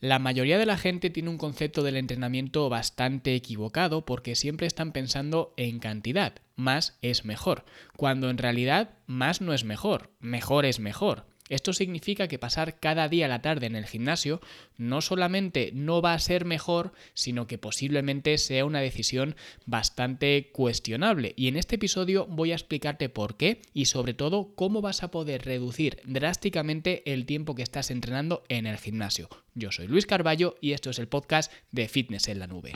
La mayoría de la gente tiene un concepto del entrenamiento bastante equivocado porque siempre están pensando en cantidad. Más es mejor, cuando en realidad más no es mejor, mejor es mejor. Esto significa que pasar cada día la tarde en el gimnasio no solamente no va a ser mejor, sino que posiblemente sea una decisión bastante cuestionable. Y en este episodio voy a explicarte por qué y sobre todo cómo vas a poder reducir drásticamente el tiempo que estás entrenando en el gimnasio. Yo soy Luis Carballo y esto es el podcast de Fitness en la Nube.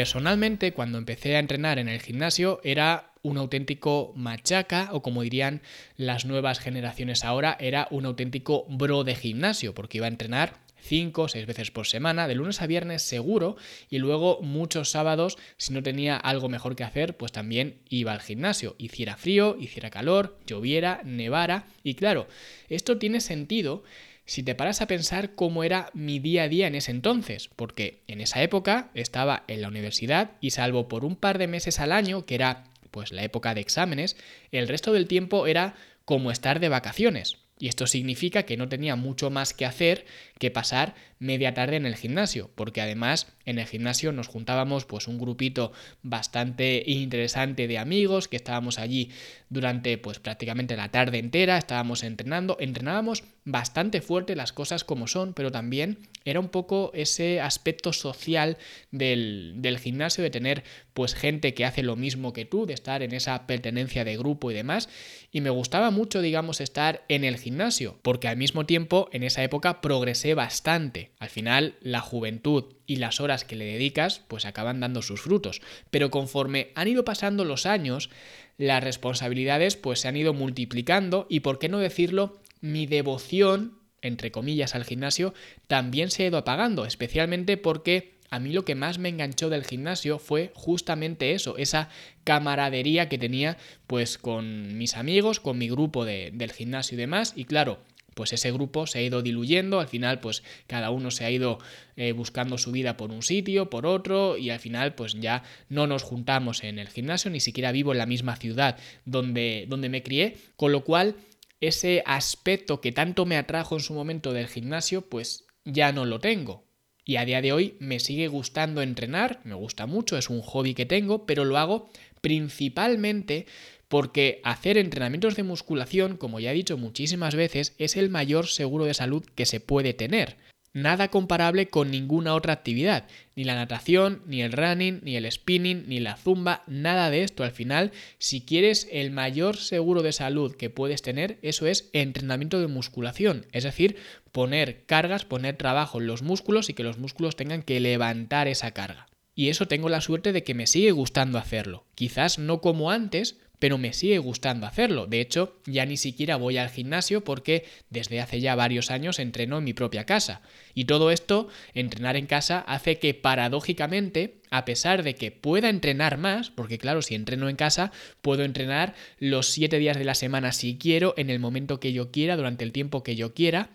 Personalmente, cuando empecé a entrenar en el gimnasio, era un auténtico machaca, o como dirían las nuevas generaciones ahora, era un auténtico bro de gimnasio, porque iba a entrenar cinco o seis veces por semana, de lunes a viernes seguro, y luego muchos sábados, si no tenía algo mejor que hacer, pues también iba al gimnasio. Hiciera frío, hiciera calor, lloviera, nevara, y claro, esto tiene sentido si te paras a pensar cómo era mi día a día en ese entonces, porque en esa época estaba en la universidad y salvo por un par de meses al año, que era pues la época de exámenes, el resto del tiempo era como estar de vacaciones. Y esto significa que no tenía mucho más que hacer que pasar media tarde en el gimnasio, porque además en el gimnasio nos juntábamos pues un grupito bastante interesante de amigos que estábamos allí durante pues prácticamente la tarde entera, estábamos entrenando, entrenábamos bastante fuerte las cosas como son, pero también era un poco ese aspecto social del, del gimnasio de tener pues gente que hace lo mismo que tú, de estar en esa pertenencia de grupo y demás, y me gustaba mucho digamos estar en el gimnasio, porque al mismo tiempo en esa época progresé bastante. Al final, la juventud y las horas que le dedicas, pues acaban dando sus frutos. Pero conforme han ido pasando los años, las responsabilidades pues se han ido multiplicando y, por qué no decirlo, mi devoción, entre comillas, al gimnasio también se ha ido apagando, especialmente porque a mí lo que más me enganchó del gimnasio fue justamente eso, esa camaradería que tenía pues con mis amigos, con mi grupo de, del gimnasio y demás. Y claro, pues ese grupo se ha ido diluyendo, al final pues cada uno se ha ido eh, buscando su vida por un sitio, por otro y al final pues ya no nos juntamos en el gimnasio, ni siquiera vivo en la misma ciudad donde, donde me crié, con lo cual ese aspecto que tanto me atrajo en su momento del gimnasio pues ya no lo tengo. Y a día de hoy me sigue gustando entrenar, me gusta mucho, es un hobby que tengo, pero lo hago principalmente porque hacer entrenamientos de musculación, como ya he dicho muchísimas veces, es el mayor seguro de salud que se puede tener. Nada comparable con ninguna otra actividad, ni la natación, ni el running, ni el spinning, ni la zumba, nada de esto. Al final, si quieres el mayor seguro de salud que puedes tener, eso es entrenamiento de musculación, es decir, poner cargas, poner trabajo en los músculos y que los músculos tengan que levantar esa carga. Y eso tengo la suerte de que me sigue gustando hacerlo. Quizás no como antes, pero me sigue gustando hacerlo. De hecho, ya ni siquiera voy al gimnasio porque desde hace ya varios años entreno en mi propia casa. Y todo esto, entrenar en casa, hace que paradójicamente, a pesar de que pueda entrenar más, porque claro, si entreno en casa, puedo entrenar los siete días de la semana si quiero, en el momento que yo quiera, durante el tiempo que yo quiera,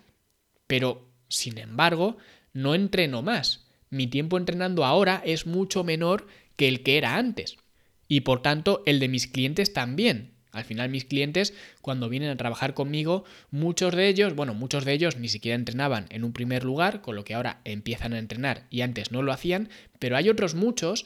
pero, sin embargo, no entreno más. Mi tiempo entrenando ahora es mucho menor que el que era antes y por tanto el de mis clientes también. Al final mis clientes cuando vienen a trabajar conmigo, muchos de ellos, bueno, muchos de ellos ni siquiera entrenaban en un primer lugar, con lo que ahora empiezan a entrenar y antes no lo hacían, pero hay otros muchos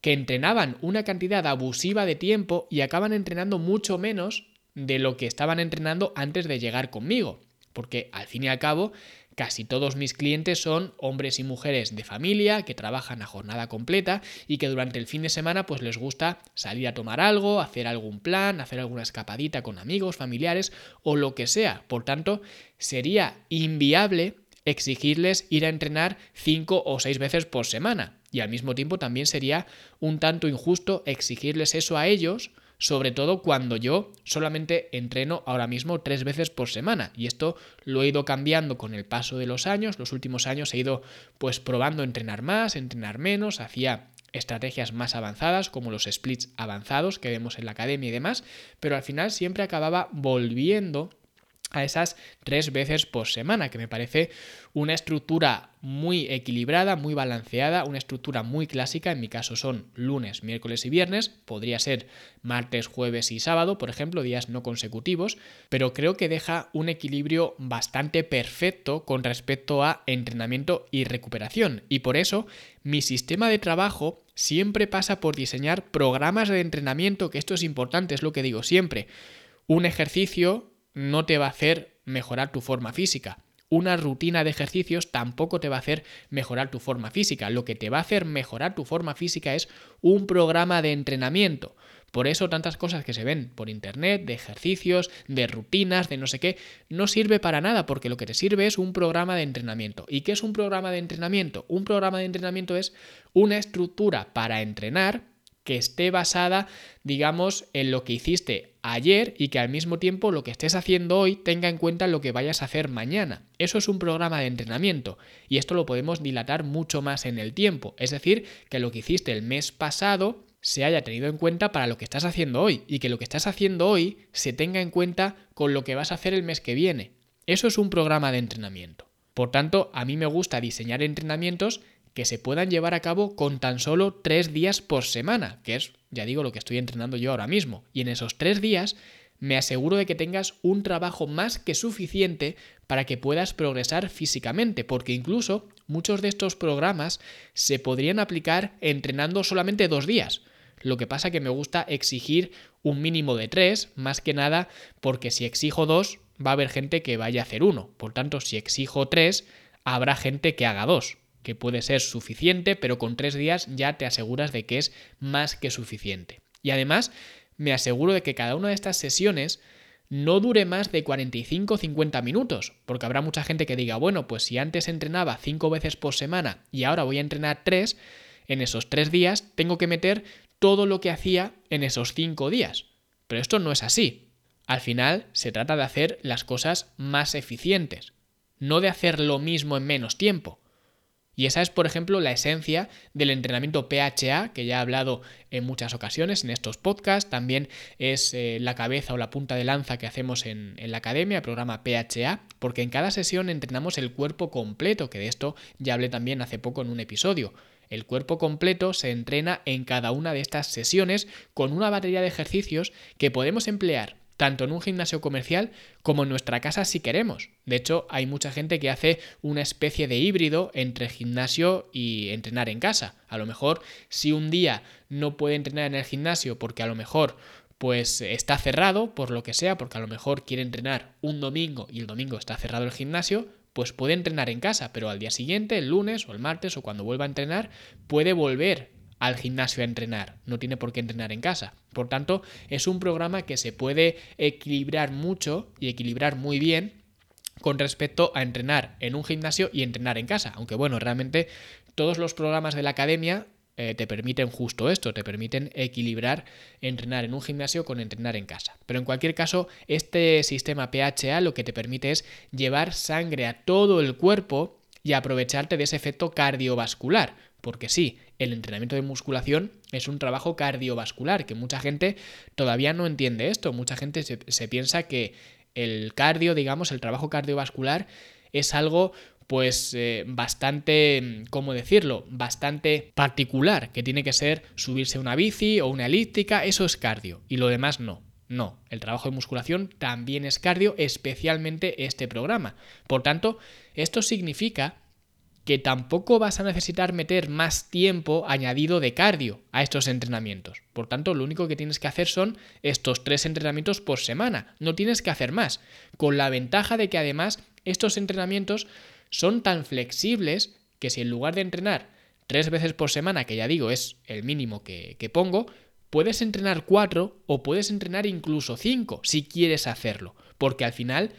que entrenaban una cantidad abusiva de tiempo y acaban entrenando mucho menos de lo que estaban entrenando antes de llegar conmigo. Porque al fin y al cabo Casi todos mis clientes son hombres y mujeres de familia que trabajan a jornada completa y que durante el fin de semana pues les gusta salir a tomar algo, hacer algún plan, hacer alguna escapadita con amigos, familiares o lo que sea. Por tanto, sería inviable exigirles ir a entrenar cinco o seis veces por semana. Y al mismo tiempo también sería un tanto injusto exigirles eso a ellos sobre todo cuando yo solamente entreno ahora mismo tres veces por semana. Y esto lo he ido cambiando con el paso de los años, los últimos años he ido pues probando entrenar más, entrenar menos, hacía estrategias más avanzadas como los splits avanzados que vemos en la academia y demás, pero al final siempre acababa volviendo a esas tres veces por semana, que me parece una estructura muy equilibrada, muy balanceada, una estructura muy clásica, en mi caso son lunes, miércoles y viernes, podría ser martes, jueves y sábado, por ejemplo, días no consecutivos, pero creo que deja un equilibrio bastante perfecto con respecto a entrenamiento y recuperación, y por eso mi sistema de trabajo siempre pasa por diseñar programas de entrenamiento, que esto es importante, es lo que digo siempre. Un ejercicio no te va a hacer mejorar tu forma física. Una rutina de ejercicios tampoco te va a hacer mejorar tu forma física. Lo que te va a hacer mejorar tu forma física es un programa de entrenamiento. Por eso tantas cosas que se ven por internet, de ejercicios, de rutinas, de no sé qué, no sirve para nada porque lo que te sirve es un programa de entrenamiento. ¿Y qué es un programa de entrenamiento? Un programa de entrenamiento es una estructura para entrenar que esté basada, digamos, en lo que hiciste ayer y que al mismo tiempo lo que estés haciendo hoy tenga en cuenta lo que vayas a hacer mañana. Eso es un programa de entrenamiento y esto lo podemos dilatar mucho más en el tiempo. Es decir, que lo que hiciste el mes pasado se haya tenido en cuenta para lo que estás haciendo hoy y que lo que estás haciendo hoy se tenga en cuenta con lo que vas a hacer el mes que viene. Eso es un programa de entrenamiento. Por tanto, a mí me gusta diseñar entrenamientos que se puedan llevar a cabo con tan solo tres días por semana, que es, ya digo, lo que estoy entrenando yo ahora mismo. Y en esos tres días me aseguro de que tengas un trabajo más que suficiente para que puedas progresar físicamente, porque incluso muchos de estos programas se podrían aplicar entrenando solamente dos días. Lo que pasa que me gusta exigir un mínimo de tres, más que nada porque si exijo dos, va a haber gente que vaya a hacer uno. Por tanto, si exijo tres, habrá gente que haga dos que puede ser suficiente, pero con tres días ya te aseguras de que es más que suficiente. Y además, me aseguro de que cada una de estas sesiones no dure más de 45-50 minutos, porque habrá mucha gente que diga, bueno, pues si antes entrenaba cinco veces por semana y ahora voy a entrenar tres, en esos tres días tengo que meter todo lo que hacía en esos cinco días. Pero esto no es así. Al final se trata de hacer las cosas más eficientes, no de hacer lo mismo en menos tiempo. Y esa es, por ejemplo, la esencia del entrenamiento PHA, que ya he hablado en muchas ocasiones en estos podcasts. También es eh, la cabeza o la punta de lanza que hacemos en, en la academia, el programa PHA, porque en cada sesión entrenamos el cuerpo completo, que de esto ya hablé también hace poco en un episodio. El cuerpo completo se entrena en cada una de estas sesiones con una batería de ejercicios que podemos emplear tanto en un gimnasio comercial como en nuestra casa si queremos. De hecho, hay mucha gente que hace una especie de híbrido entre gimnasio y entrenar en casa. A lo mejor si un día no puede entrenar en el gimnasio porque a lo mejor pues está cerrado por lo que sea, porque a lo mejor quiere entrenar un domingo y el domingo está cerrado el gimnasio, pues puede entrenar en casa, pero al día siguiente, el lunes o el martes o cuando vuelva a entrenar, puede volver al gimnasio a entrenar, no tiene por qué entrenar en casa. Por tanto, es un programa que se puede equilibrar mucho y equilibrar muy bien con respecto a entrenar en un gimnasio y entrenar en casa. Aunque bueno, realmente todos los programas de la academia eh, te permiten justo esto, te permiten equilibrar entrenar en un gimnasio con entrenar en casa. Pero en cualquier caso, este sistema PHA lo que te permite es llevar sangre a todo el cuerpo y aprovecharte de ese efecto cardiovascular. Porque sí, el entrenamiento de musculación es un trabajo cardiovascular, que mucha gente todavía no entiende esto. Mucha gente se, piensa que el cardio, digamos, el trabajo cardiovascular es algo pues eh, bastante, ¿cómo decirlo? Bastante particular, que tiene que ser subirse una bici o una elíptica, eso es cardio, y lo demás no. No, el trabajo de musculación también es cardio, especialmente este programa. Por tanto, esto significa que tampoco vas a necesitar meter más tiempo añadido de cardio a estos entrenamientos. Por tanto, lo único que tienes que hacer son estos tres entrenamientos por semana. No tienes que hacer más. Con la ventaja de que además estos entrenamientos son tan flexibles que si en lugar de entrenar tres veces por semana, que ya digo es el mínimo que, pongo, puedes entrenar cuatro o puedes entrenar incluso cinco si quieres hacerlo. Porque al final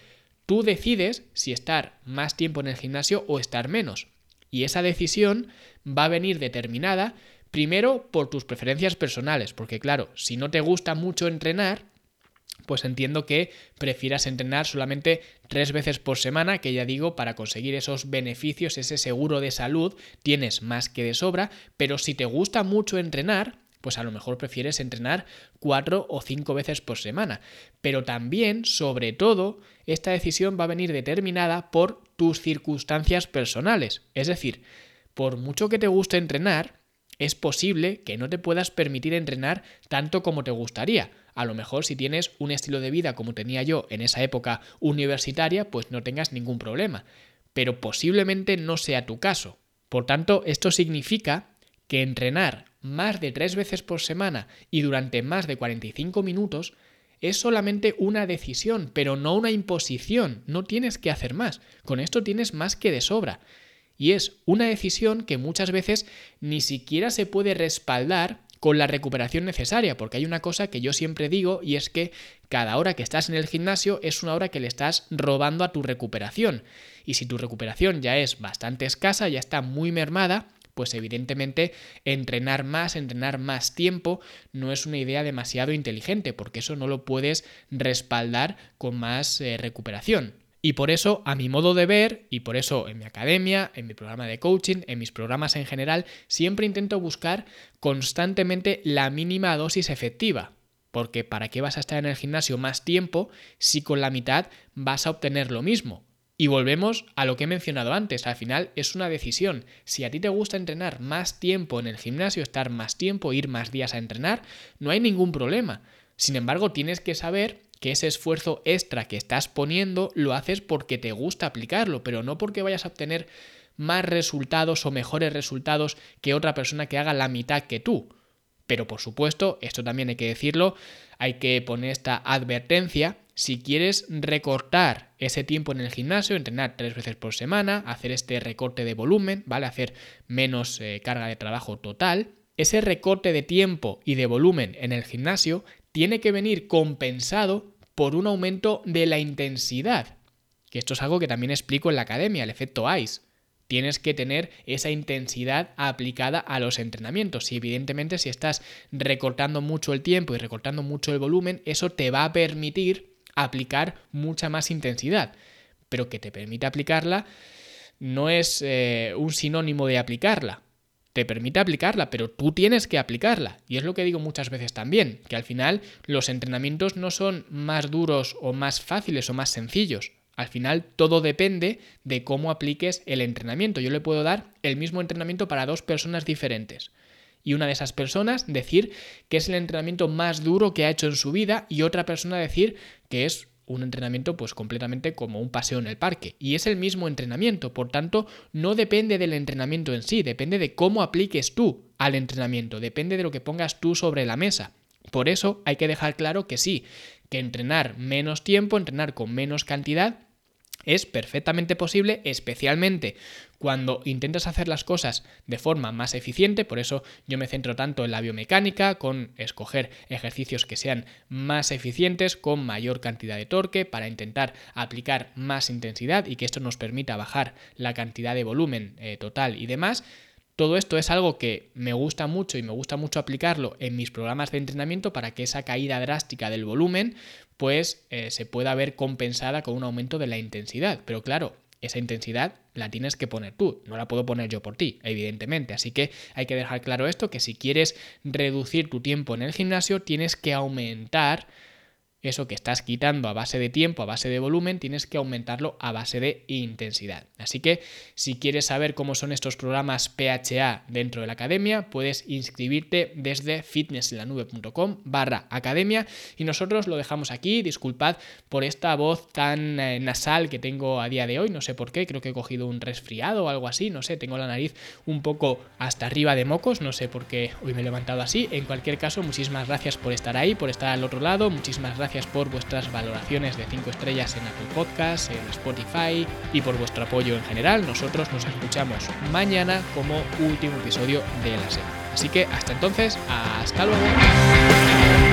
tú decides si estar más tiempo en el gimnasio o estar menos. Y esa decisión va a venir determinada primero por tus preferencias personales, porque claro, si no te gusta mucho entrenar, pues entiendo que prefieras entrenar solamente tres veces por semana, que ya digo, para conseguir esos beneficios, ese seguro de salud, tienes más que de sobra, pero si te gusta mucho entrenar, pues a lo mejor prefieres entrenar cuatro o cinco veces por semana. Pero también, sobre todo, esta decisión va a venir determinada por tus circunstancias personales. Es decir, por mucho que te guste entrenar, es posible que no te puedas permitir entrenar tanto como te gustaría. A lo mejor si tienes un estilo de vida como tenía yo en esa época universitaria, pues no tengas ningún problema. Pero posiblemente no sea tu caso. Por tanto, esto significa que entrenar más de tres veces por semana y durante más de 45 minutos es solamente una decisión, pero no una imposición. No tienes que hacer más. Con esto tienes más que de sobra. Y es una decisión que muchas veces ni siquiera se puede respaldar con la recuperación necesaria, porque hay una cosa que yo siempre digo y es que cada hora que estás en el gimnasio es una hora que le estás robando a tu recuperación. Y si tu recuperación ya es bastante escasa, ya está muy mermada, pues evidentemente entrenar más, entrenar más tiempo no es una idea demasiado inteligente, porque eso no lo puedes respaldar con más eh, recuperación. Y por eso, a mi modo de ver, y por eso en mi academia, en mi programa de coaching, en mis programas en general, siempre intento buscar constantemente la mínima dosis efectiva. Porque ¿para qué vas a estar en el gimnasio más tiempo si con la mitad vas a obtener lo mismo? Y volvemos a lo que he mencionado antes, al final es una decisión. Si a ti te gusta entrenar más tiempo en el gimnasio, estar más tiempo, ir más días a entrenar, no hay ningún problema. Sin embargo, tienes que saber que ese esfuerzo extra que estás poniendo lo haces porque te gusta aplicarlo, pero no porque vayas a obtener más resultados o mejores resultados que otra persona que haga la mitad que tú. Pero por supuesto, esto también hay que decirlo, hay que poner esta advertencia. Si quieres recortar ese tiempo en el gimnasio, entrenar tres veces por semana, hacer este recorte de volumen, ¿vale? Hacer menos eh, carga de trabajo total, ese recorte de tiempo y de volumen en el gimnasio tiene que venir compensado por un aumento de la intensidad. Que esto es algo que también explico en la academia, el efecto ICE. Tienes que tener esa intensidad aplicada a los entrenamientos. Y evidentemente si estás recortando mucho el tiempo y recortando mucho el volumen, eso te va a permitir aplicar mucha más intensidad. Pero que te permite aplicarla no es eh, un sinónimo de aplicarla te permite aplicarla, pero tú tienes que aplicarla. Y es lo que digo muchas veces también, que al final los entrenamientos no son más duros o más fáciles o más sencillos. Al final todo depende de cómo apliques el entrenamiento. Yo le puedo dar el mismo entrenamiento para dos personas diferentes. Y una de esas personas decir que es el entrenamiento más duro que ha hecho en su vida y otra persona decir que es un entrenamiento pues completamente como un paseo en el parque. Y es el mismo entrenamiento, por tanto, no depende del entrenamiento en sí, depende de cómo apliques tú al entrenamiento, depende de lo que pongas tú sobre la mesa. Por eso hay que dejar claro que sí, que entrenar menos tiempo, entrenar con menos cantidad, es perfectamente posible, especialmente cuando intentas hacer las cosas de forma más eficiente, por eso yo me centro tanto en la biomecánica, con escoger ejercicios que sean más eficientes, con mayor cantidad de torque, para intentar aplicar más intensidad y que esto nos permita bajar la cantidad de volumen eh, total y demás. Todo esto es algo que me gusta mucho y me gusta mucho aplicarlo en mis programas de entrenamiento para que esa caída drástica del volumen pues eh, se pueda ver compensada con un aumento de la intensidad. Pero claro, esa intensidad la tienes que poner tú, no la puedo poner yo por ti, evidentemente. Así que hay que dejar claro esto, que si quieres reducir tu tiempo en el gimnasio, tienes que aumentar eso que estás quitando a base de tiempo, a base de volumen, tienes que aumentarlo a base de intensidad. Así que si quieres saber cómo son estos programas PHA dentro de la academia, puedes inscribirte desde fitnessenlanube.com barra academia y nosotros lo dejamos aquí. Disculpad por esta voz tan eh, nasal que tengo a día de hoy, no sé por qué, creo que he cogido un resfriado o algo así, no sé, tengo la nariz un poco hasta arriba de mocos, no sé por qué hoy me he levantado así. En cualquier caso, muchísimas gracias por estar ahí, por estar al otro lado, muchísimas gracias por vuestras valoraciones de 5 estrellas en Apple Podcasts, en Spotify y por vuestro apoyo en general. Nosotros nos escuchamos mañana como último episodio de la semana. Así que hasta entonces, hasta luego.